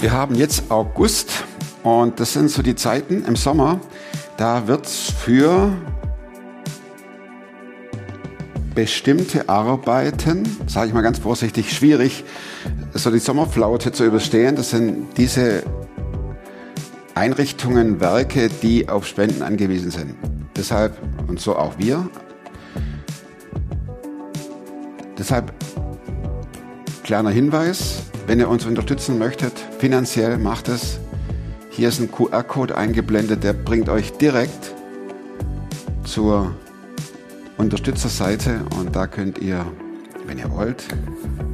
Wir haben jetzt August und das sind so die Zeiten im Sommer, da wird es für bestimmte Arbeiten, sage ich mal ganz vorsichtig, schwierig, so die Sommerflaute zu überstehen. Das sind diese Einrichtungen, Werke, die auf Spenden angewiesen sind. Deshalb, und so auch wir, deshalb kleiner Hinweis, wenn ihr uns unterstützen möchtet, finanziell macht es. Hier ist ein QR-Code eingeblendet, der bringt euch direkt zur Unterstützerseite und da könnt ihr, wenn ihr wollt,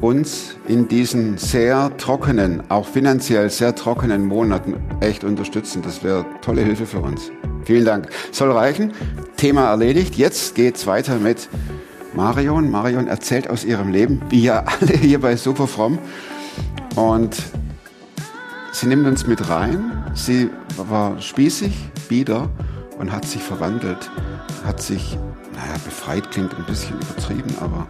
uns in diesen sehr trockenen, auch finanziell sehr trockenen Monaten echt unterstützen. Das wäre tolle Hilfe für uns. Vielen Dank. Soll reichen. Thema erledigt. Jetzt geht's weiter mit Marion. Marion erzählt aus ihrem Leben, wie ja alle hier bei Superfromm. Und sie nimmt uns mit rein. Sie war spießig, bieder und hat sich verwandelt, hat sich naja, befreit klingt ein bisschen übertrieben, aber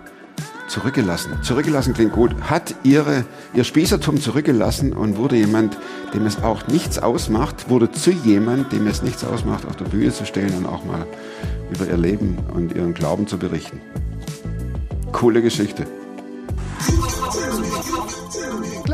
zurückgelassen. Zurückgelassen klingt gut. Hat ihre, ihr Spießertum zurückgelassen und wurde jemand, dem es auch nichts ausmacht, wurde zu jemand, dem es nichts ausmacht, auf der Bühne zu stehen und auch mal über ihr Leben und ihren Glauben zu berichten. Coole Geschichte.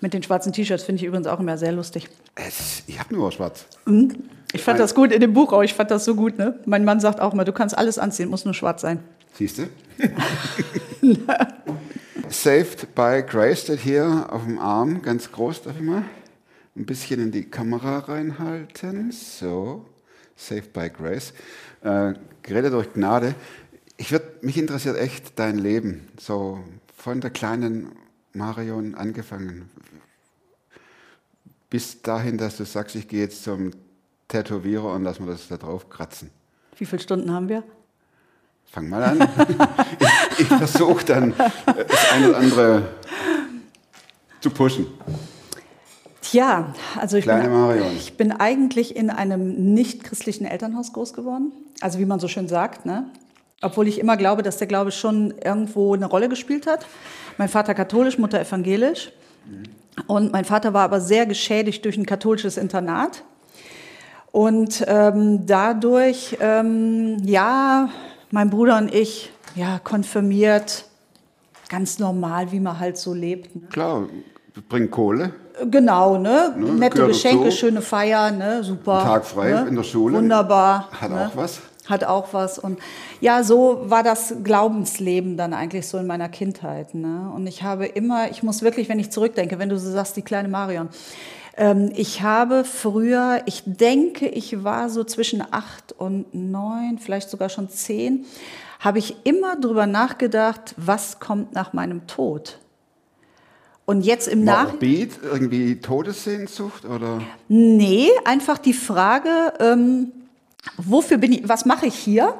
Mit den schwarzen T-Shirts finde ich übrigens auch immer sehr lustig. Es, ich habe nur schwarz. Ich fand das gut in dem Buch auch. Ich fand das so gut. Ne? Mein Mann sagt auch immer, du kannst alles anziehen, muss nur schwarz sein. Siehst du? Saved by Grace steht hier auf dem Arm, ganz groß, darf ich mal ein bisschen in die Kamera reinhalten. So, Saved by Grace. Äh, gerettet durch Gnade. Ich würd, mich interessiert echt dein Leben, so von der kleinen Marion angefangen, bis dahin, dass du sagst, ich gehe jetzt zum Tätowierer und lass mir das da drauf kratzen. Wie viele Stunden haben wir? Fang mal an. ich ich versuche dann äh, das eine oder andere zu pushen. Tja, also ich bin, ich bin eigentlich in einem nicht-christlichen Elternhaus groß geworden. Also wie man so schön sagt, ne? Obwohl ich immer glaube, dass der Glaube schon irgendwo eine Rolle gespielt hat. Mein Vater katholisch, Mutter evangelisch. Und mein Vater war aber sehr geschädigt durch ein katholisches Internat. Und ähm, dadurch, ähm, ja, mein Bruder und ich, ja, konfirmiert, ganz normal, wie man halt so lebt. Ne? Klar, bringt Kohle. Genau, ne? Ne, Nette Geschenke, dazu. schöne Feier, ne? Super. Tag frei ne? in der Schule. Wunderbar. Hat ne? auch was. Hat auch was. Und ja, so war das Glaubensleben dann eigentlich so in meiner Kindheit. Ne? Und ich habe immer, ich muss wirklich, wenn ich zurückdenke, wenn du so sagst, die kleine Marion, ähm, ich habe früher, ich denke, ich war so zwischen acht und neun, vielleicht sogar schon zehn, habe ich immer drüber nachgedacht, was kommt nach meinem Tod? Und jetzt im Nach Morbid, irgendwie Todessehnsucht oder? Nee, einfach die Frage, ähm, wofür bin ich, was mache ich hier?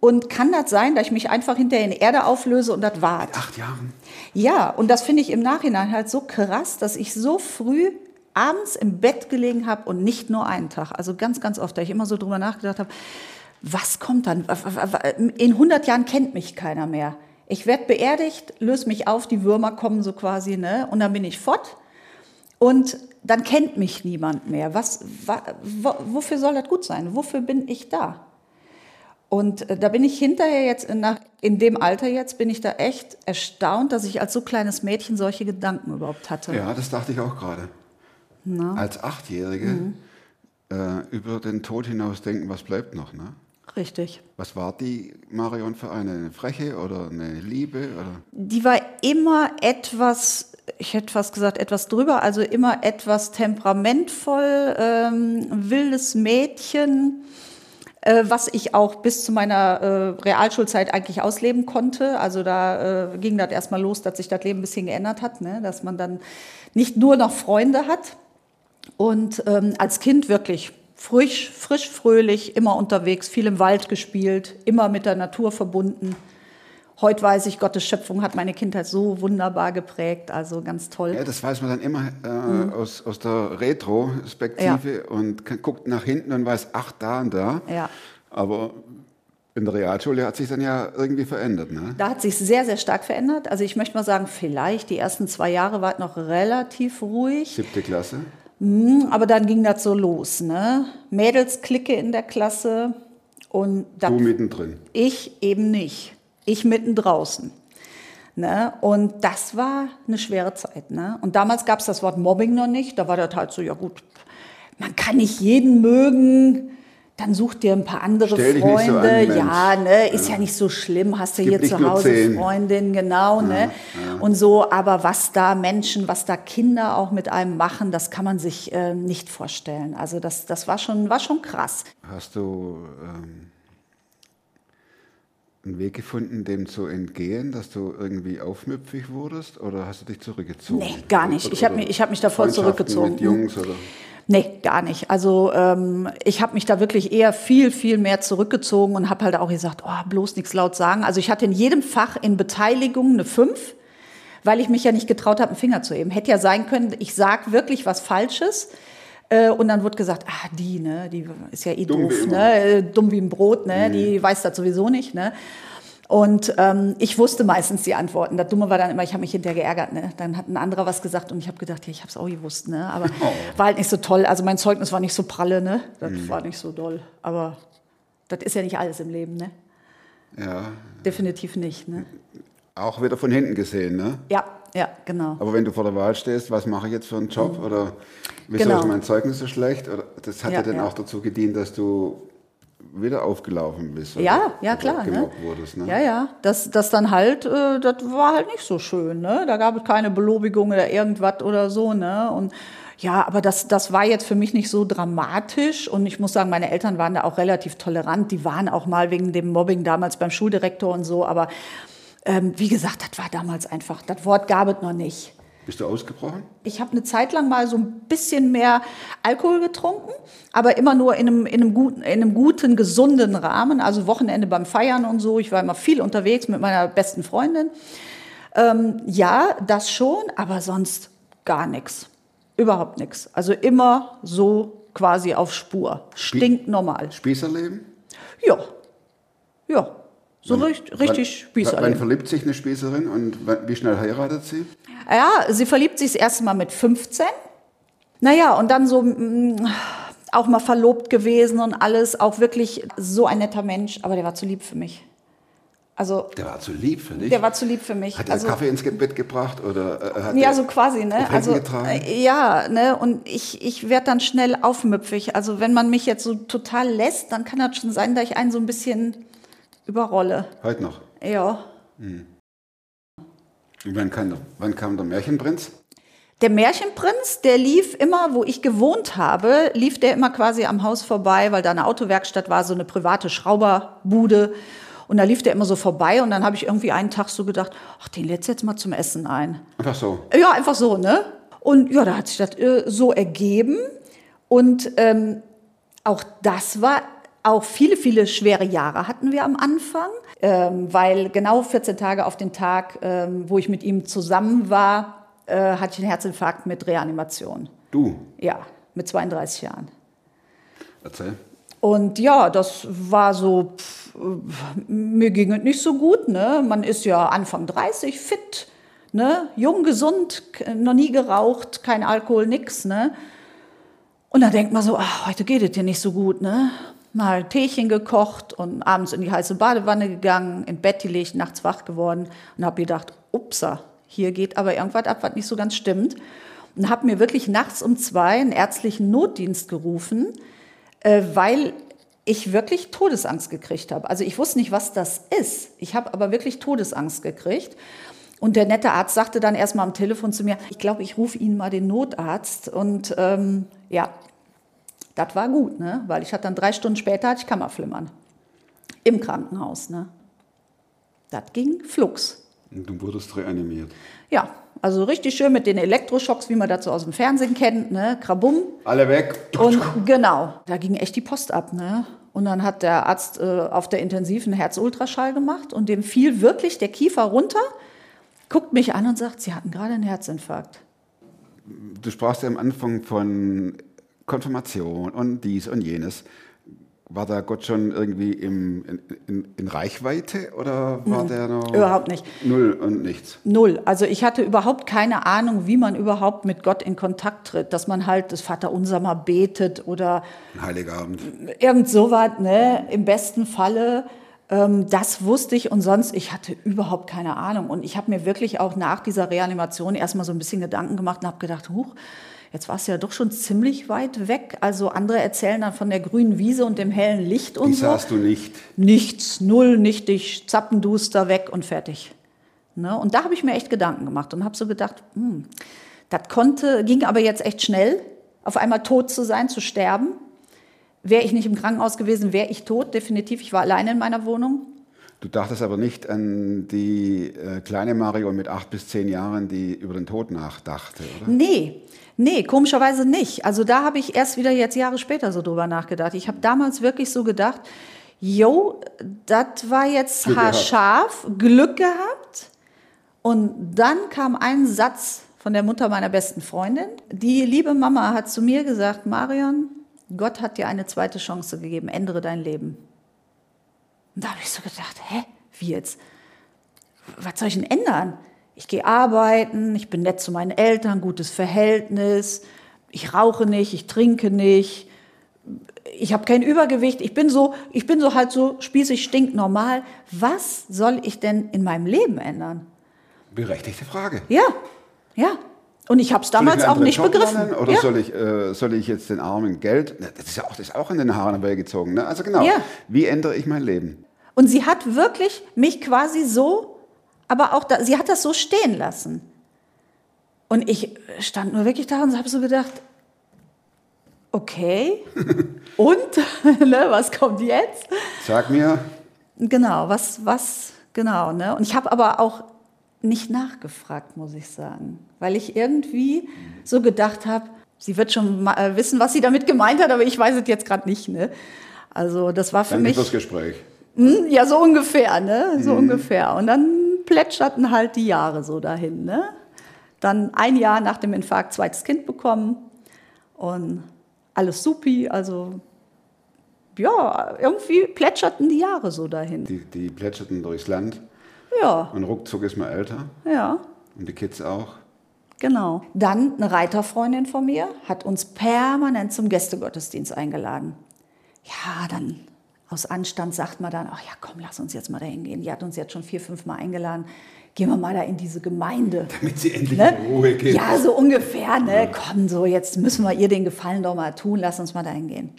Und kann das sein, dass ich mich einfach hinterher in Erde auflöse und das war's? Acht Jahren. Ja, und das finde ich im Nachhinein halt so krass, dass ich so früh abends im Bett gelegen habe und nicht nur einen Tag, also ganz, ganz oft, da ich immer so drüber nachgedacht habe, was kommt dann? In 100 Jahren kennt mich keiner mehr. Ich werde beerdigt, löse mich auf, die Würmer kommen so quasi, ne? Und dann bin ich fort. Und dann kennt mich niemand mehr. Was, wa, wo, wofür soll das gut sein? Wofür bin ich da? Und äh, da bin ich hinterher jetzt, in, nach, in dem Alter jetzt, bin ich da echt erstaunt, dass ich als so kleines Mädchen solche Gedanken überhaupt hatte. Ja, das dachte ich auch gerade. Als Achtjährige Mhm. äh, über den Tod hinaus denken, was bleibt noch, ne? Richtig. Was war die Marion für eine? Eine Freche oder eine Liebe? Oder? Die war immer etwas, ich hätte fast gesagt, etwas drüber, also immer etwas temperamentvoll, ähm, wildes Mädchen, äh, was ich auch bis zu meiner äh, Realschulzeit eigentlich ausleben konnte. Also da äh, ging das erstmal los, dass sich das Leben ein bisschen geändert hat, ne? dass man dann nicht nur noch Freunde hat. Und ähm, als Kind wirklich frisch, frisch, fröhlich, immer unterwegs, viel im Wald gespielt, immer mit der Natur verbunden. Heute weiß ich, Gottes Schöpfung hat meine Kindheit so wunderbar geprägt, also ganz toll. Ja, das weiß man dann immer äh, aus, aus der Retro-Perspektive und kann, guckt nach hinten und weiß, ach, da und da. Ja. Aber in der Realschule hat sich dann ja irgendwie verändert, ne? Da hat sich sehr, sehr stark verändert. Also ich möchte mal sagen, vielleicht die ersten zwei Jahre war es noch relativ ruhig. Siebte Klasse. Aber dann ging das so los, ne? Mädelsklicke in der Klasse und Du das, mittendrin. ich eben nicht. Ich mitten draußen. Ne? Und das war eine schwere Zeit. Ne? Und damals gab es das Wort Mobbing noch nicht. Da war das halt so, ja gut, man kann nicht jeden mögen. Dann such dir ein paar andere Stell nicht so Freunde. an, ja, ne, ist ja. nicht so schlimm. Hast du hier zu Hause. Freundin, genau, ne? Und so, aber was da Menschen, was da Kinder auch mit einem machen, das kann man sich äh, nicht vorstellen. Also das, das war schon, war schon krass. Hast du ähm, einen Weg gefunden, dem zu entgehen, dass du irgendwie aufmüpfig wurdest oder hast du dich zurückgezogen? Nee, gar nicht. Ich hab mich- ich hab mich da voll Freundschaften zurückgezogen. Mit Jungs oder? Nee, gar nicht. Also ähm, ich habe mich da wirklich eher viel, viel mehr zurückgezogen und habe halt auch gesagt, oh, bloß nichts laut sagen. Also ich hatte in jedem Fach in Beteiligung eine 5, weil ich mich ja nicht getraut habe, einen Finger zu heben. Hätte ja sein können, ich sag wirklich was Falsches. Äh, und dann wird gesagt, ah, die, ne, die ist ja eh Dumm doof, ne, dumm wie ein Brot, ne, die weiß das sowieso nicht, ne. Und ähm, ich wusste meistens die Antworten. Das Dumme war dann immer, ich habe mich hinterher geärgert. Ne? Dann hat ein anderer was gesagt und ich habe gedacht, ja, ich habe es auch gewusst. Ne? Aber war halt nicht so toll. Also mein Zeugnis war nicht so pralle. Ne? Das war nicht so doll. Aber das ist ja nicht alles im Leben. Ne? Ja, Definitiv nicht. Ne? Auch wieder von hinten gesehen, ne? Ja, ja, genau. Aber wenn du vor der Wahl stehst, was mache ich jetzt für einen Job oder wieso Genau. ist mein Zeugnis so schlecht? Oder das hat ja, Ja, dann ja. auch dazu gedient, dass du wieder aufgelaufen bist. Ja, ja, klar. Ne? wurdest, ne? Ja, ja. Das, das dann halt, äh, das war halt nicht so schön. Ne? Da gab es keine Belobigung oder irgendwas oder so. Ne? Und ja, aber das, das war jetzt für mich nicht so dramatisch. Und ich muss sagen, meine Eltern waren da auch relativ tolerant. Die waren auch mal wegen dem Mobbing damals beim Schuldirektor und so. Aber ähm, wie gesagt, das war damals einfach, das Wort gab es noch nicht. Bist du ausgebrochen? Ich habe eine Zeit lang mal so ein bisschen mehr Alkohol getrunken, aber immer nur in einem, in einem, guten, in einem guten, gesunden Rahmen. Also Wochenende beim Feiern und so. Ich war immer viel unterwegs mit meiner besten Freundin. Ähm, ja, das schon, aber sonst gar nichts. Überhaupt nichts. Also immer so quasi auf Spur. Stinknormal. Spießerleben? Ja. Ja. So richtig, richtig Wann, wann verliebt sich eine Spießerin und wie schnell heiratet sie? Ja, sie verliebt sich das erste Mal mit 15. Naja, und dann so mm, auch mal verlobt gewesen und alles. Auch wirklich so ein netter Mensch, aber der war zu lieb für mich. Also, Der war zu lieb für dich. der war zu lieb für mich. hat er also, Kaffee ins Bett gebracht oder äh, hat ja, so quasi, ne? Also, getragen? äh, ja, ne? Und ich, ich werde dann schnell aufmüpfig. Also, wenn man mich jetzt so total lässt, dann kann das schon sein, dass ich einen so ein bisschen überrolle. Heute noch. Ja. Und wann kam, der, wann kam der Märchenprinz? Der Märchenprinz, der lief immer, wo ich gewohnt habe, lief der immer quasi am Haus vorbei, weil da eine Autowerkstatt war, so eine private Schrauberbude. Und da lief der immer so vorbei und dann habe ich irgendwie einen Tag so gedacht, ach, den lädst jetzt mal zum Essen ein. Einfach so. Ja, einfach so, ne? Und ja, da hat sich das äh, so ergeben. Und ähm, auch das war, auch viele, viele schwere Jahre hatten wir am Anfang, ähm, weil genau 14 Tage auf den Tag, ähm, wo ich mit ihm zusammen war, äh, hatte ich einen Herzinfarkt mit Reanimation. Du, Ja, mit 32 Jahren. erzähl. Und ja, das war so, pff, mir ging es nicht so gut. Ne? Man ist ja Anfang 30, fit, ne? jung, gesund, noch nie geraucht, kein Alkohol, nix. Ne? Und dann denkt man so, ach, heute geht es dir nicht so gut. Ne? Mal Teechen gekocht und abends in die heiße Badewanne gegangen, in Bett gelegt, nachts wach geworden und habe gedacht, upsa, hier geht aber irgendwas ab, was nicht so ganz stimmt. Und habe mir wirklich nachts um zwei einen ärztlichen Notdienst gerufen, äh, weil ich wirklich Todesangst gekriegt habe. Also ich wusste nicht, was das ist. Ich habe aber wirklich Todesangst gekriegt. Und der nette Arzt sagte dann erstmal am Telefon zu mir, ich glaube, ich rufe Ihnen mal den Notarzt. Und ähm, ja, das war gut, ne? weil ich hatte dann drei Stunden später hatte ich Kammerflimmern im Krankenhaus. Ne? Das ging flugs. Und du wurdest reanimiert. Ja, also richtig schön mit den Elektroschocks, wie man das so aus dem Fernsehen kennt, ne? Krabum. Alle weg. Und genau, da ging echt die Post ab, ne? Und dann hat der Arzt äh, auf der intensiven Herzultraschall gemacht und dem fiel wirklich der Kiefer runter, guckt mich an und sagt, Sie hatten gerade einen Herzinfarkt. Du sprachst ja am Anfang von Konfirmation und dies und jenes. War da Gott schon irgendwie im, in, in, in Reichweite oder war der noch Überhaupt nicht. null und nichts? Null. Also ich hatte überhaupt keine Ahnung, wie man überhaupt mit Gott in Kontakt tritt. Dass man halt das Vaterunser mal betet oder Ein Heiligabend. irgend sowas, ne? Im besten Falle. Ähm, das wusste ich und sonst, ich hatte überhaupt keine Ahnung. Und ich habe mir wirklich auch nach dieser Reanimation erstmal so ein bisschen Gedanken gemacht und habe gedacht, huch, jetzt warst du ja doch schon ziemlich weit weg. Also andere erzählen dann von der grünen Wiese und dem hellen Licht und Die so. sahst du nicht. Nichts, null, nichtig, zappenduster weg und fertig. Ne? Und da habe ich mir echt Gedanken gemacht und habe so gedacht, hm, das konnte, ging aber jetzt echt schnell, auf einmal tot zu sein, zu sterben. Wäre ich nicht im Krankenhaus gewesen, wäre ich tot, definitiv. Ich war alleine in meiner Wohnung. Du dachtest aber nicht an die äh, kleine Mario mit acht bis zehn Jahren, die über den Tod nachdachte, oder? Nee, nee, komischerweise nicht. Also da habe ich erst wieder jetzt Jahre später so drüber nachgedacht. Ich habe damals wirklich so gedacht, jo, das war jetzt Glück gehabt. haarscharf, Glück gehabt. Und dann kam ein Satz von der Mutter meiner besten Freundin. Die liebe Mama hat zu mir gesagt, Marion, Gott hat dir eine zweite Chance gegeben, ändere dein Leben. Und da habe ich so gedacht, hä, wie jetzt? Was soll ich denn ändern? Ich gehe arbeiten, ich bin nett zu meinen Eltern, gutes Verhältnis, ich rauche nicht, ich trinke nicht, ich habe kein Übergewicht, ich bin so, ich bin so halt so spießig stinknormal. Was soll ich denn in meinem Leben ändern? Berechtigte Frage. Ja, ja. Und ich habe es damals auch nicht Job begriffen. lernen Oder ja. soll, ich, äh, soll ich jetzt den Armen Geld? Das ist ja auch, das ist auch in den Haaren herbeigezogen. Ne? Also genau, Ja. wie ändere ich mein Leben? Und sie hat wirklich mich quasi so, aber auch da, sie hat das so stehen lassen. Und ich stand nur wirklich da und habe so gedacht, okay, und ne, was kommt jetzt? Sag mir, Genau, was, was, genau. Ne? Und ich habe aber auch nicht nachgefragt, muss ich sagen, weil ich irgendwie so gedacht habe, sie wird schon äh, wissen, was sie damit gemeint hat, aber ich weiß es jetzt gerade nicht. Ne? Also das war für danke mich fürs Gespräch. hm, ja so ungefähr, ne, so ungefähr. Und dann plätscherten halt die Jahre so dahin. Ne? Dann ein Jahr nach dem Infarkt zweites Kind bekommen und alles supi, also ja, irgendwie plätscherten die Jahre so dahin. Die, die plätscherten durchs Land Ja, und ruckzuck ist man älter ja, und die Kids auch. genau. Dann eine Reiterfreundin von mir hat uns permanent zum Gästegottesdienst eingeladen. Ja, dann aus Anstand sagt man dann, ach ja, komm, lass uns jetzt mal dahin gehen. Die hat uns jetzt schon vier, fünf Mal eingeladen. Gehen wir mal da in diese Gemeinde. Damit sie endlich Ne? in Ruhe geht. Ja, so ungefähr, ne? Komm, so, jetzt müssen wir ihr den Gefallen doch mal tun, lass uns mal dahin gehen.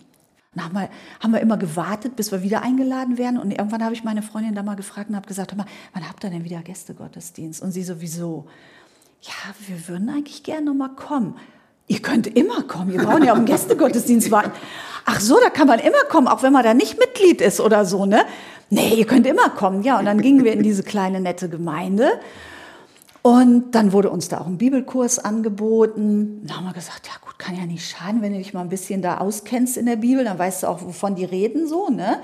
Dann haben wir, haben wir immer gewartet, bis wir wieder eingeladen werden. Und irgendwann habe ich meine Freundin da mal gefragt und habe gesagt, mal, wann habt ihr denn wieder Gästegottesdienst? Und sie sowieso, ja, wir würden eigentlich gerne noch mal kommen. Ihr könnt immer kommen, ihr braucht ja auf den Gästegottesdienst warten. Ach so, da kann man immer kommen, auch wenn man da nicht Mitglied ist oder so, ne? Nee, ihr könnt immer kommen. Ja, und dann gingen wir in diese kleine, nette Gemeinde. Und dann wurde uns da auch ein Bibelkurs angeboten. Da haben wir gesagt, ja gut, kann ja nicht schaden, wenn du dich mal ein bisschen da auskennst in der Bibel, dann weißt du auch, wovon die reden, so, ne?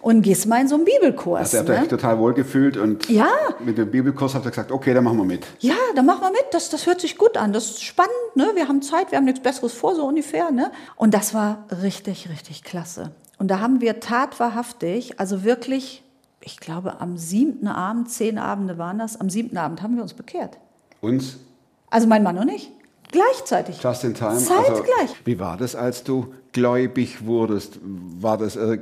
Und gehst mal in so einen Bibelkurs. Also ihr habt euch ne? total wohl gefühlt und Ja. mit dem Bibelkurs habt ihr gesagt, okay, dann machen wir mit. Ja, dann machen wir mit. Das, das hört sich gut an. Das ist spannend. Ne? Wir haben Zeit, wir haben nichts Besseres vor, so ungefähr. Ne? Und das war richtig, richtig klasse. Und da haben wir tatwahrhaftig, also wirklich, ich glaube, am siebten Abend, zehn Abende waren das, am siebten Abend haben wir uns bekehrt. Uns Also mein Mann und ich. Gleichzeitig. just in time. Zeitgleich. Also, wie war das, als du gläubig wurdest? War das äh,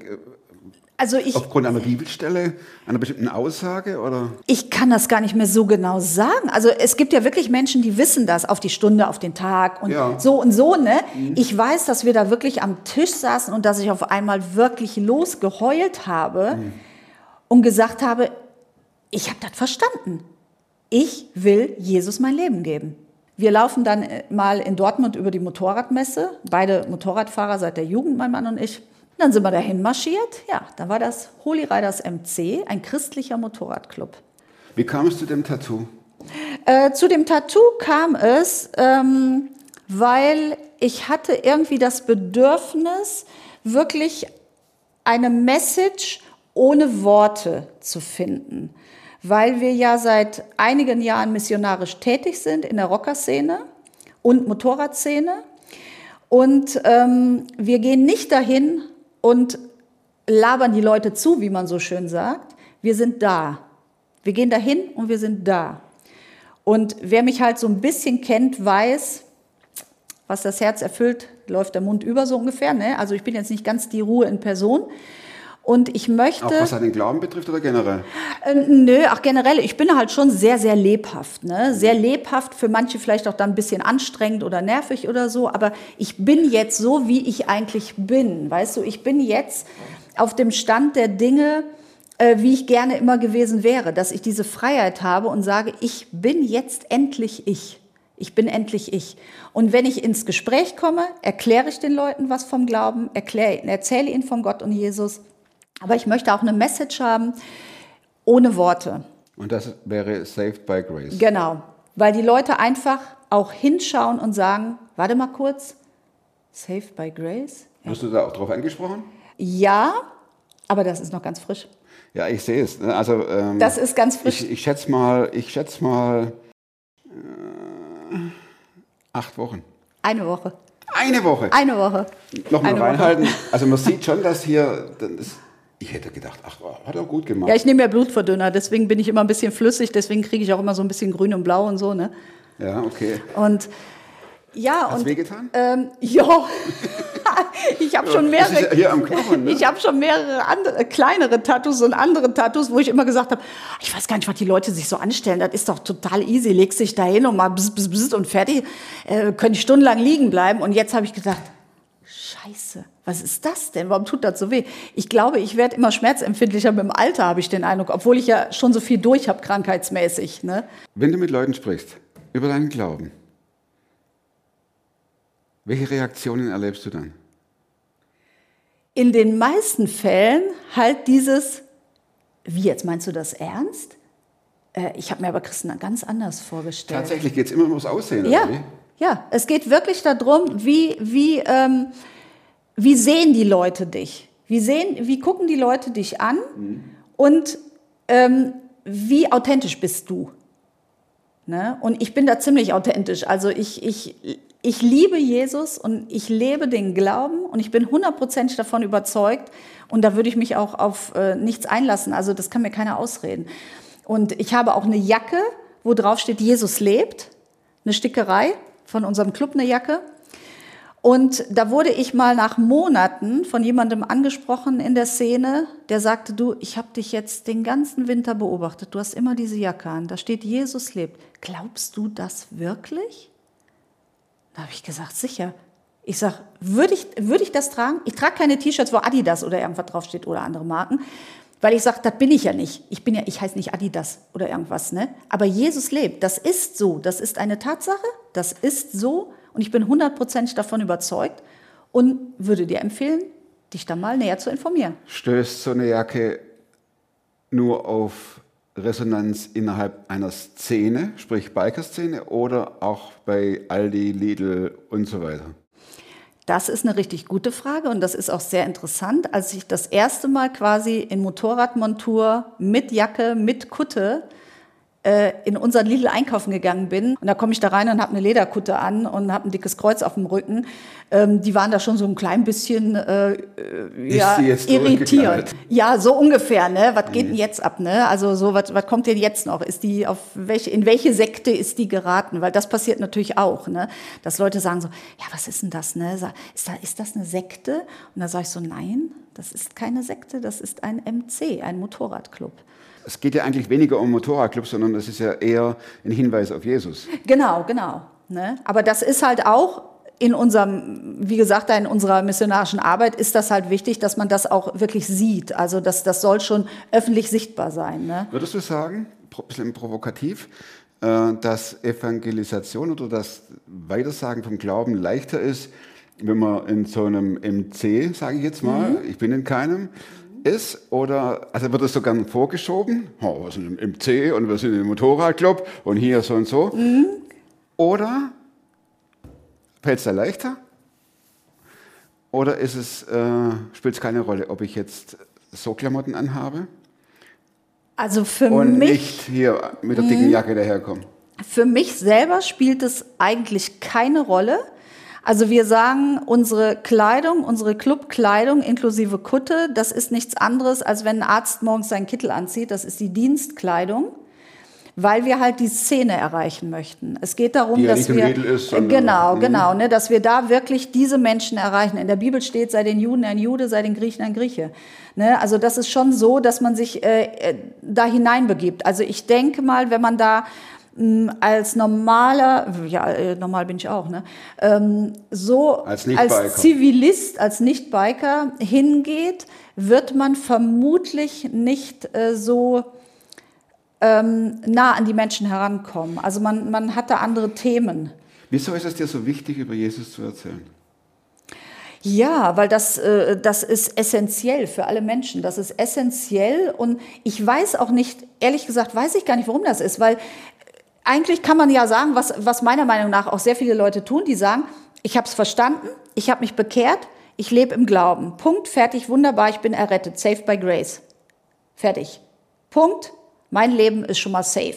Also ich, aufgrund einer Bibelstelle, einer bestimmten Aussage oder? ich kann das gar nicht mehr so genau sagen. Also es gibt ja wirklich Menschen, die wissen das auf die Stunde, auf den Tag und Ja. so und so. Ne? Ich weiß, dass wir da wirklich am Tisch saßen und dass ich auf einmal wirklich losgeheult habe und gesagt habe, ich habe das verstanden. Ich will Jesus mein Leben geben. Wir laufen dann äh, mal in Dortmund über die Motorradmesse, beide Motorradfahrer seit der Jugend, mein Mann und ich. Dann sind wir dahin marschiert. Ja, da war das Holy Riders MC, ein christlicher Motorradclub. Wie kam es zu dem Tattoo? Äh, zu dem Tattoo kam es, ähm, weil ich hatte irgendwie das Bedürfnis, wirklich eine Message ohne Worte zu finden. Weil wir ja seit einigen Jahren missionarisch tätig sind in der Rockerszene und Motorradszene. Und ähm, wir gehen nicht dahin und labern die Leute zu, wie man so schön sagt. Wir sind da. Wir gehen dahin und wir sind da. Und wer mich halt so ein bisschen kennt, weiß, was das Herz erfüllt, läuft der Mund über so ungefähr. Ne? Also ich bin jetzt nicht ganz die Ruhe in Person. Und ich möchte. Auch was den Glauben betrifft oder generell? Äh, nö, auch generell. Ich bin halt schon sehr, sehr lebhaft. Ne? Sehr lebhaft, für manche vielleicht auch dann ein bisschen anstrengend oder nervig oder so. Aber ich bin jetzt so, wie ich eigentlich bin. Weißt du, ich bin jetzt auf dem Stand der Dinge, äh, wie ich gerne immer gewesen wäre. Dass ich diese Freiheit habe und sage, ich bin jetzt endlich ich. Ich bin endlich ich. Und wenn ich ins Gespräch komme, erkläre ich den Leuten was vom Glauben, erkläre, erzähle ihnen von Gott und Jesus aber ich möchte auch eine Message haben ohne Worte. Und das wäre Saved by Grace. Genau, weil die Leute einfach auch hinschauen und sagen, warte mal kurz, Saved by Grace? Ja. Wirst du da auch drauf angesprochen? Ja, aber das ist noch ganz frisch. Ja, ich sehe es. Ne? Also, ähm, das ist ganz frisch. Ich, ich schätze mal, ich schätze mal äh, acht Wochen. Eine Woche. Eine Woche. Eine Woche. Nochmal reinhalten. Woche. Also man sieht schon, dass hier das ich hätte gedacht, ach, hat er gut gemacht. Ja, ich nehme ja Blutverdünner, deswegen bin ich immer ein bisschen flüssig, deswegen kriege ich auch immer so ein bisschen grün und blau und so, ne? Ja, okay. Und ja, Hat's und wehgetan? Ähm, ja, ich habe schon mehrere. Ja hier am Knochen, ne? Ich habe schon mehrere andere kleinere Tattoos und andere Tattoos, wo ich immer gesagt habe, ich weiß gar nicht, was die Leute sich so anstellen. Das ist doch total easy. Legst dich da hin und mal bzz, bzz, bzz und fertig. Äh, könnte ich stundenlang liegen bleiben. Und jetzt habe ich gedacht, Scheiße, was ist das denn? Warum tut das so weh? Ich glaube, ich werde immer schmerzempfindlicher mit dem Alter, habe ich den Eindruck, obwohl ich ja schon so viel durch habe, krankheitsmäßig. Ne? Wenn du mit Leuten sprichst über deinen Glauben, welche Reaktionen erlebst du dann? In den meisten Fällen halt dieses, wie jetzt meinst du das ernst? Äh, ich habe mir aber Christen ganz anders vorgestellt. Tatsächlich geht es immer ums Aussehen, ja. Ja, es geht wirklich darum, wie, wie, ähm, wie sehen die Leute dich? Wie, sehen, wie gucken die Leute dich an? Mhm. Und ähm, wie authentisch bist du? Ne? Und ich bin da ziemlich authentisch. Also ich, ich, ich liebe Jesus und ich lebe den Glauben und ich bin hundertprozentig davon überzeugt und da würde ich mich auch auf äh, nichts einlassen. Also das kann mir keiner ausreden. Und ich habe auch eine Jacke, wo drauf steht, Jesus lebt, eine Stickerei von unserem Club eine Jacke. Und da wurde ich mal nach Monaten von jemandem angesprochen in der Szene, der sagte, du, ich habe dich jetzt den ganzen Winter beobachtet, du hast immer diese Jacke an, da steht Jesus lebt. Glaubst du das wirklich? Da habe ich gesagt, sicher. Ich sage, würde ich, würd ich das tragen? Ich trage keine T-Shirts, wo Adidas oder irgendwas draufsteht oder andere Marken. Weil ich sage, das bin ich ja nicht. Ich bin ja, ich heiße nicht Adidas oder irgendwas, ne? Aber Jesus lebt. Das ist so. Das ist eine Tatsache. Das ist so. Und ich bin hundertprozentig davon überzeugt und würde dir empfehlen, dich da mal näher zu informieren. Stößt so eine Jacke nur auf Resonanz innerhalb einer Szene, sprich Biker-Szene, oder auch bei Aldi, Lidl und so weiter? Das ist eine richtig gute Frage und das ist auch sehr interessant. Als ich das erste Mal quasi in Motorradmontur mit Jacke, mit Kutte in unseren Lidl einkaufen gegangen bin. Und da komme ich da rein und habe eine Lederkutte an und habe ein dickes Kreuz auf dem Rücken. Ähm, die waren da schon so ein klein bisschen äh, ja, irritiert. Ja, so ungefähr. Ne? Was geht denn jetzt ab? Ne? Also so, was, was kommt denn jetzt noch? Ist die auf welche, in welche Sekte ist die geraten? Weil das passiert natürlich auch, ne? dass Leute sagen so, ja, was ist denn das? Ne? Ist, da, ist das eine Sekte? Und da sage ich so, nein, das ist keine Sekte, das ist ein MC, ein Motorradclub es geht ja eigentlich weniger um Motorradclub, sondern es ist ja eher ein Hinweis auf Jesus. Genau, genau. Ne? Aber das ist halt auch in unserem, wie gesagt, in unserer missionarischen Arbeit ist das halt wichtig, dass man das auch wirklich sieht. Also das, das soll schon öffentlich sichtbar sein. Ne? Würdest du sagen, ein bisschen provokativ, äh, dass Evangelisation oder das Weitersagen vom Glauben leichter ist, wenn man in so einem MC, sage ich jetzt mal, mhm. ich bin in keinem, ist? Oder, also wird es so gern vorgeschoben? Oh, wir sind im, C und wir sind im Motorradclub und hier so und so. Oder fällt es da leichter? Oder ist es, äh, spielt es keine Rolle, ob ich jetzt so Klamotten anhabe Also für und mich, nicht hier mit der dicken Jacke daherkomme? für mich selber spielt es eigentlich keine Rolle. Also wir sagen, unsere Kleidung, unsere Clubkleidung inklusive Kutte, das ist nichts anderes, als wenn ein Arzt morgens seinen Kittel anzieht. Das ist die Dienstkleidung, weil wir halt die Szene erreichen möchten. Es geht darum, dass wir ist, genau, Mhm. genau, ne, dass wir da wirklich diese Menschen erreichen. In der Bibel steht, sei den Juden ein Jude, sei den Griechen ein Grieche. Ne, also das ist schon so, dass man sich äh, äh, da hineinbegibt. Also ich denke mal, wenn man da als normaler, ja, äh, normal bin ich auch, ne, ähm, so Als als Zivilist, als Nicht-Biker hingeht, wird man vermutlich nicht äh, so ähm, nah an die Menschen herankommen. Also man, man hat da andere Themen. Wieso ist es dir so wichtig, über Jesus zu erzählen? Ja, weil das, äh, das ist essentiell für alle Menschen. Das ist essentiell und ich weiß auch nicht, ehrlich gesagt, weiß ich gar nicht, warum das ist, weil eigentlich kann man ja sagen, was, was meiner Meinung nach auch sehr viele Leute tun, die sagen, ich habe es verstanden, ich habe mich bekehrt, ich lebe im Glauben. Punkt, fertig, wunderbar, ich bin errettet, safe by grace. Fertig. Punkt, mein Leben ist schon mal safe.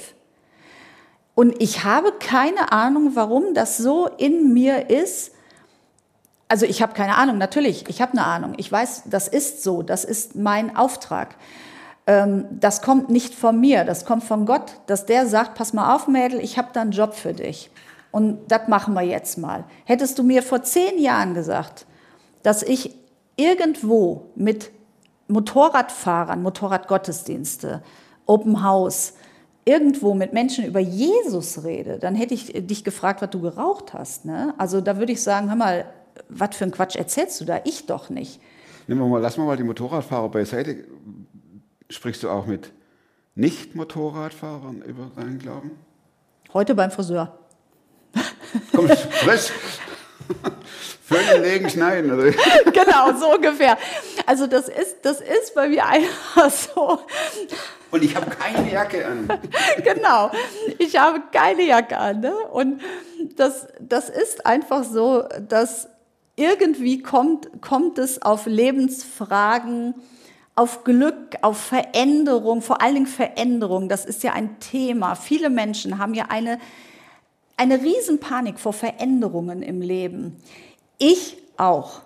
Und ich habe keine Ahnung, warum das so in mir ist, also ich habe keine Ahnung, natürlich, ich habe eine Ahnung. Ich weiß, das ist so, das ist mein Auftrag. Ähm, das kommt nicht von mir, das kommt von Gott, dass der sagt, pass mal auf, Mädel, ich habe da einen Job für dich. Und das machen wir jetzt mal. Hättest du mir vor zehn Jahren gesagt, dass ich irgendwo mit Motorradfahrern, Motorradgottesdienste, Open House, irgendwo mit Menschen über Jesus rede, dann hätte ich dich gefragt, was du geraucht hast. Ne? Also da würde ich sagen, hör mal, was für ein Quatsch erzählst du da? Ich doch nicht. Nehmen wir mal, lassen mal die Motorradfahrer beiseite. Sprichst du auch mit Nicht-Motorradfahrern über deinen Glauben? Heute beim Friseur. Komm, frisch. Föhnen, legen, schneiden. Oder? genau, so ungefähr. Also das ist, das ist bei mir einfach so. Und ich habe keine Jacke an. genau. Ich habe keine Jacke an. Ne? Und das, das ist einfach so, dass irgendwie kommt, kommt es auf Lebensfragen, auf Glück, auf Veränderung, vor allen Dingen Veränderung. Das ist ja ein Thema. Viele Menschen haben ja eine, eine Riesenpanik vor Veränderungen im Leben. Ich auch.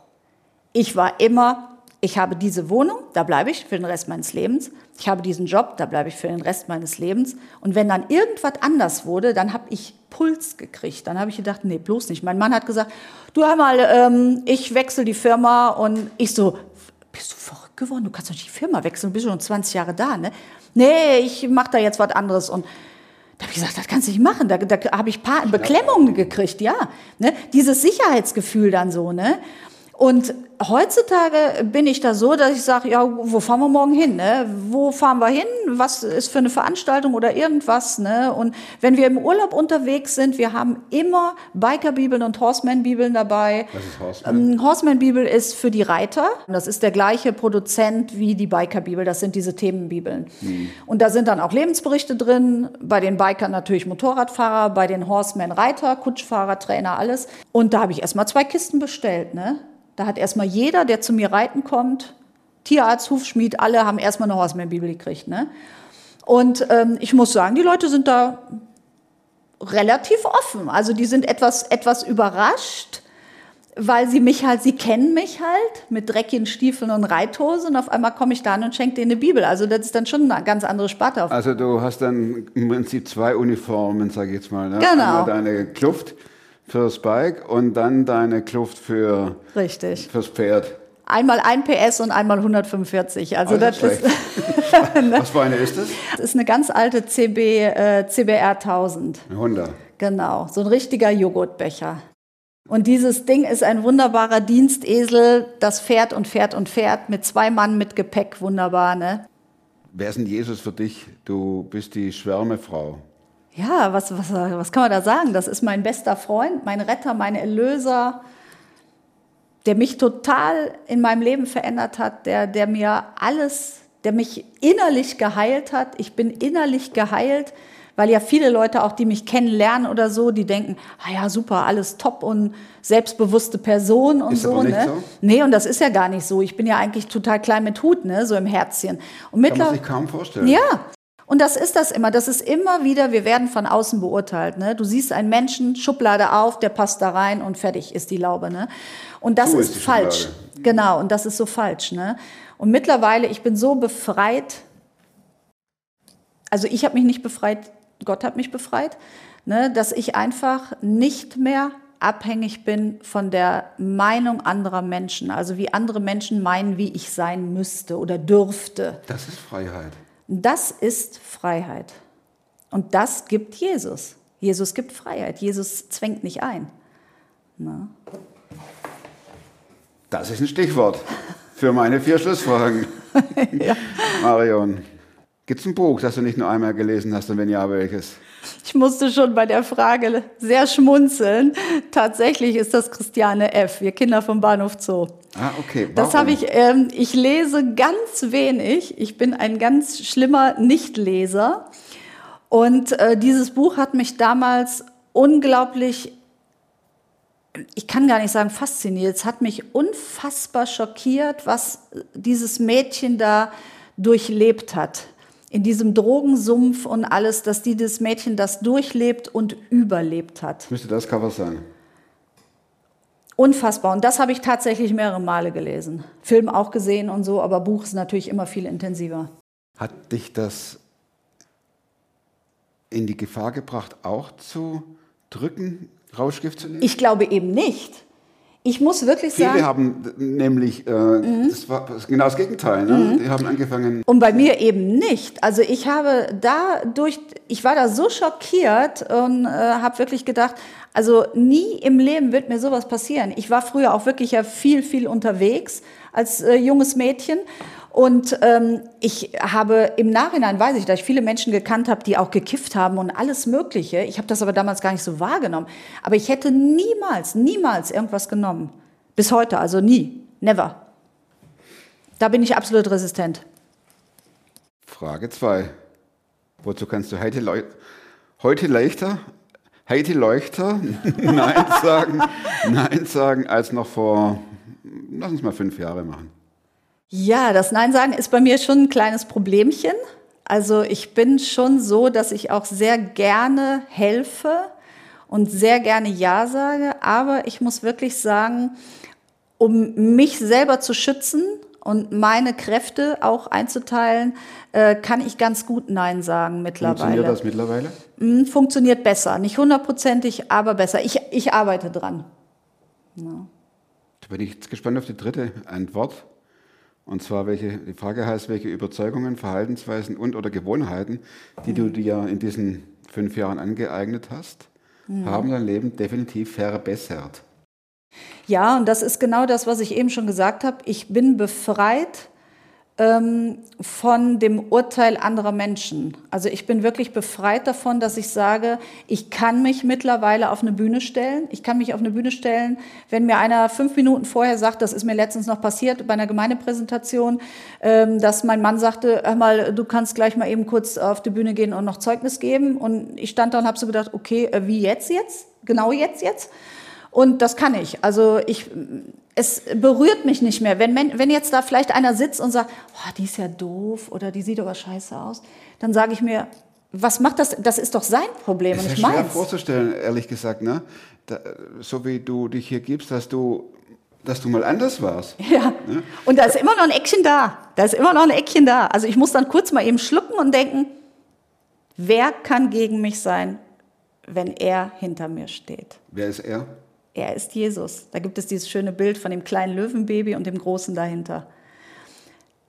Ich war immer, ich habe diese Wohnung, da bleibe ich für den Rest meines Lebens. Ich habe diesen Job, da bleibe ich für den Rest meines Lebens. Und wenn dann irgendwas anders wurde, dann habe ich Puls gekriegt. Dann habe ich gedacht, nee, bloß nicht. Mein Mann hat gesagt, du einmal, ähm, ich wechsle die Firma und ich so, bist du verrückt geworden? Du kannst doch nicht die Firma wechseln, du bist schon 20 Jahre da, ne? Nee, ich mache da jetzt was anderes und da habe ich gesagt, das kannst du nicht machen. Da, da habe ich paar Beklemmungen gekriegt, ja. Ne? Dieses Sicherheitsgefühl dann so, ne? Und heutzutage bin ich da so, dass ich sage, ja, wo fahren wir morgen hin? Ne? Wo fahren wir hin? Was ist für eine Veranstaltung oder irgendwas? Ne? Und wenn wir im Urlaub unterwegs sind, wir haben immer Bikerbibeln und Horseman-Bibeln dabei. Was ist Horseman? Ähm, Horseman-Bibel ist für die Reiter. Das ist der gleiche Produzent wie die Biker-Bibel. Das sind diese Themenbibeln. Und da sind dann auch Lebensberichte drin. Bei den Bikern natürlich Motorradfahrer, bei den Horsemen Reiter, Kutschfahrer, Trainer, alles. Und da habe ich erstmal zwei Kisten bestellt. Ne? Da hat erstmal jeder, der zu mir reiten kommt, Tierarzt, Hufschmied, alle haben erstmal eine Horseman-Bibel gekriegt. Ne? Und ähm, ich muss sagen, die Leute sind da relativ offen. Also die sind etwas, etwas überrascht, weil sie mich halt, sie kennen mich halt mit dreckigen Stiefeln und Reithose und auf einmal komme ich da an und schenke denen eine Bibel. Also das ist dann schon eine ganz andere Sparte. Auf Also du hast dann im Prinzip zwei Uniformen, sage ich jetzt mal. Ne? Genau. Einmal deine Kluft fürs Bike und dann deine Kluft für, Richtig. fürs Pferd. Einmal ein PS und einmal 145. Also Oh, das, das ist, Was für eine ist das? das ist eine ganz alte CB, äh, CBR 1000. Eine Honda. Genau, so ein richtiger Joghurtbecher. Und dieses Ding ist ein wunderbarer Dienstesel, das fährt und fährt und fährt mit zwei Mann mit Gepäck, wunderbar, ne? Wer ist denn Jesus für dich? Du bist die Schwärmefrau. Ja, was, was, was kann man da sagen? Das ist mein bester Freund, mein Retter, mein Erlöser. der mich total in meinem Leben verändert hat, der, der mir alles, der mich innerlich geheilt hat. Ich bin innerlich geheilt, weil ja viele Leute auch, die mich kennenlernen oder so, die denken, ah ja, super, alles top und selbstbewusste Person und Ist so, ne? so? Nee, und das ist ja gar nicht so. Ich bin ja eigentlich total klein mit Hut, ne, so im Herzchen. Und Kann man mittlerweile sich kaum vorstellen. ja. Und das ist das immer. Das ist immer wieder, wir werden von außen beurteilt. Ne? Du siehst einen Menschen, Schublade auf, der passt da rein und fertig ist die Laube. Ne? Und das So ist, ist falsch. Schublade. Genau, und das ist so falsch. Ne? Und mittlerweile, ich bin so befreit. Also ich habe mich nicht befreit, Gott hat mich befreit, ne? dass ich einfach nicht mehr abhängig bin von der Meinung anderer Menschen. Also wie andere Menschen meinen, wie ich sein müsste oder dürfte. Das ist Freiheit. Das ist Freiheit. Und das gibt Jesus. Jesus gibt Freiheit. Jesus zwängt nicht ein. Das ist ein Stichwort für meine vier Schlussfragen. Marion, gibt es ein Buch, das du nicht nur einmal gelesen hast und wenn ja, welches? Ich musste schon bei der Frage sehr schmunzeln. Tatsächlich ist das Christiane F., wir Kinder vom Bahnhof Zoo. Ah, okay. Das Warum? habe ich, ähm, ich lese ganz wenig. Ich bin ein ganz schlimmer Nichtleser. Und äh, dieses Buch hat mich damals unglaublich, ich kann gar nicht sagen fasziniert, es hat mich unfassbar schockiert, was dieses Mädchen da durchlebt hat. In diesem Drogensumpf und alles, dass dieses Mädchen das durchlebt und überlebt hat. Müsste das Cover sein? Unfassbar. Und das habe ich tatsächlich mehrere Male gelesen. Film auch gesehen und so, aber Buch ist natürlich immer viel intensiver. Hat dich das in die Gefahr gebracht, auch zu drücken, Rauschgift zu nehmen? Ich glaube eben nicht. Ich muss wirklich Viele sagen, haben nämlich, äh, Mhm. das war genau das Gegenteil, ne? die haben angefangen, und bei mir eben nicht. Also ich habe da durch, ich war da so schockiert und äh, habe wirklich gedacht, also nie im Leben wird mir sowas passieren. Ich war früher auch wirklich ja viel, viel unterwegs als äh, junges Mädchen. Und ähm, ich habe im Nachhinein, weiß ich, dass ich viele Menschen gekannt habe, die auch gekifft haben und alles Mögliche. Ich habe das aber damals gar nicht so wahrgenommen. Aber ich hätte niemals, niemals irgendwas genommen. Bis heute, also nie. Never. Da bin ich absolut resistent. Frage 2. Wozu kannst du heute, leu heute leichter, heute leuchter Nein sagen, Nein sagen, als noch vor, lass uns mal fünf Jahre machen. Ja, das Nein sagen ist bei mir schon ein kleines Problemchen. Also ich bin schon so, dass ich auch sehr gerne helfe und sehr gerne Ja sage. Aber ich muss wirklich sagen, um mich selber zu schützen und meine Kräfte auch einzuteilen, äh, kann ich ganz gut Nein sagen mittlerweile. Funktioniert das mittlerweile? Mm, Funktioniert besser. Nicht hundertprozentig, aber besser. Ich, ich arbeite dran. Da bin ich jetzt gespannt auf die dritte Antwort. Und zwar, welche, die Frage heißt, welche Überzeugungen, Verhaltensweisen und oder Gewohnheiten, die du dir in diesen fünf Jahren angeeignet hast, haben dein Leben definitiv verbessert. Ja, und das ist genau das, was ich eben schon gesagt habe. Ich bin befreit ähm, von dem Urteil anderer Menschen. Also ich bin wirklich befreit davon, dass ich sage, ich kann mich mittlerweile auf eine Bühne stellen. Ich kann mich auf eine Bühne stellen, wenn mir einer fünf Minuten vorher sagt, das ist mir letztens noch passiert bei einer Gemeindepräsentation, ähm, dass mein Mann sagte, hör mal, du kannst gleich mal eben kurz auf die Bühne gehen und noch Zeugnis geben. Und ich stand da und habe so gedacht, okay, äh, wie jetzt jetzt? Genau jetzt jetzt? Und das kann ich. Also ich, es berührt mich nicht mehr. Wenn, wenn jetzt da vielleicht einer sitzt und sagt, oh, die ist ja doof oder die sieht aber scheiße aus, dann sage ich mir, was macht das? Das ist doch sein Problem Das und ist nicht ja schwer meins. vorzustellen, ehrlich gesagt, ne? Da, so wie du dich hier gibst, dass du, dass du mal anders warst. Ja. Und da ist immer noch ein Eckchen da. Da ist immer noch ein Eckchen da. Also ich muss dann kurz mal eben schlucken und denken, wer kann gegen mich sein, wenn er hinter mir steht? Wer ist er? Er ist Jesus. Da gibt es dieses schöne Bild von dem kleinen Löwenbaby und dem Großen dahinter.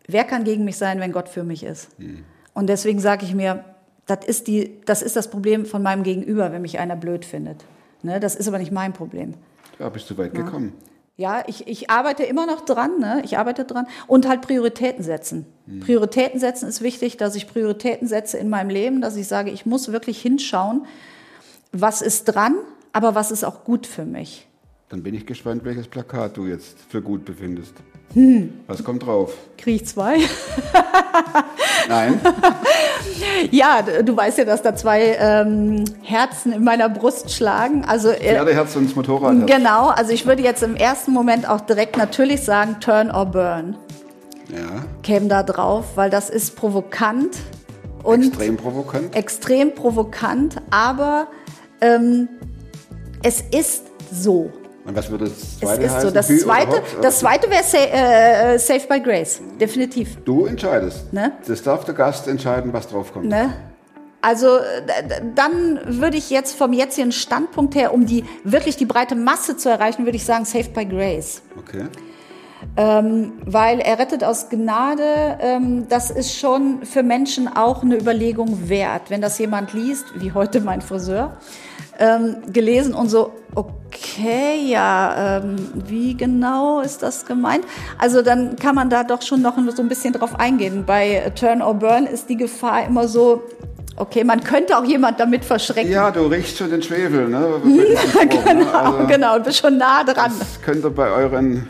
Wer kann gegen mich sein, wenn Gott für mich ist? Und deswegen sage ich mir, das ist, die, das ist das Problem von meinem Gegenüber, wenn mich einer blöd findet. Ne? Das ist aber nicht mein Problem. Ja, bist du weit gekommen. Ja, ich, ich arbeite immer noch dran, ne? ich arbeite dran. Und halt Prioritäten setzen. Prioritäten setzen ist wichtig, dass ich Prioritäten setze in meinem Leben, dass ich sage, ich muss wirklich hinschauen, was ist dran, aber was ist auch gut für mich. Dann bin ich gespannt, welches Plakat du jetzt für gut befindest. Hm. Was kommt drauf? Krieg ich zwei? Nein? Ja, du weißt ja, dass da zwei ähm, Herzen in meiner Brust schlagen. Also äh, Pferdeherz und das Motorradherz. genau, also ich würde jetzt im ersten Moment auch direkt natürlich sagen Turn or Burn Ja, käme da drauf, weil das ist provokant und extrem provokant. extrem provokant, aber ähm, es ist so. Und was würde das Es zweite ist so. heißen? Das Hü oder zweite, das zweite wäre sa äh, Safe by Grace, definitiv. Du entscheidest. Ne? Das darf der Gast entscheiden, was drauf kommt. Ne? Also dann würde ich jetzt vom jetzigen Standpunkt her, um die wirklich die breite Masse zu erreichen, würde ich sagen Safe by Grace. Okay. Weil er rettet aus Gnade, ähm, das ist schon für Menschen auch eine Überlegung wert. Wenn das jemand liest, wie heute mein Friseur, ähm, gelesen und so, okay, ja, ähm, wie genau ist das gemeint? Also dann kann man da doch schon noch so ein bisschen drauf eingehen. Bei Turn or Burn ist die Gefahr immer so, okay, man könnte auch jemand damit verschrecken. Ja, du riechst schon den Schwefel, ne? Ne? genau, Also, genau, du bist schon nah dran. Das könnt ihr bei euren.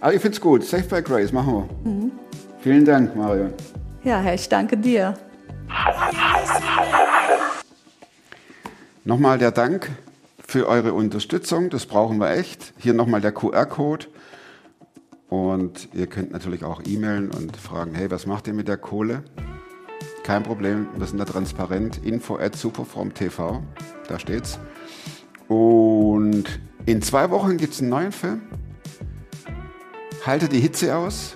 Ah, ich find's gut. Safe by Grace, machen wir. Mhm. Vielen Dank, Marion. Ja, Herr, ich danke dir. Nochmal der Dank für eure Unterstützung. Das brauchen wir echt. Hier nochmal der QR-Code. Und ihr könnt natürlich auch e-mailen und fragen, hey, was macht ihr mit der Kohle? Kein Problem, wir sind da transparent. Info at superform.tv, da steht's. Und in zwei Wochen gibt's einen neuen Film. Halte die Hitze aus.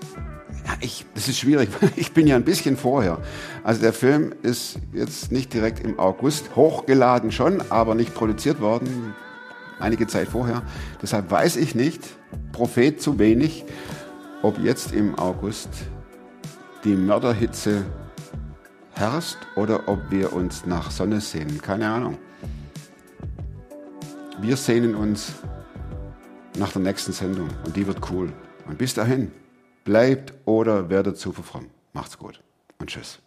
Ich, das ist schwierig, weil ich bin ja ein bisschen vorher. Also der Film ist jetzt nicht direkt im August hochgeladen schon, aber nicht produziert worden. Einige Zeit vorher. Deshalb weiß ich nicht, Prophet zu wenig, ob jetzt im August die Mörderhitze herrscht oder ob wir uns nach Sonne sehnen. Keine Ahnung. Wir sehnen uns nach der nächsten Sendung und die wird cool. Und bis dahin, bleibt oder werdet super fromm. Macht's gut und tschüss.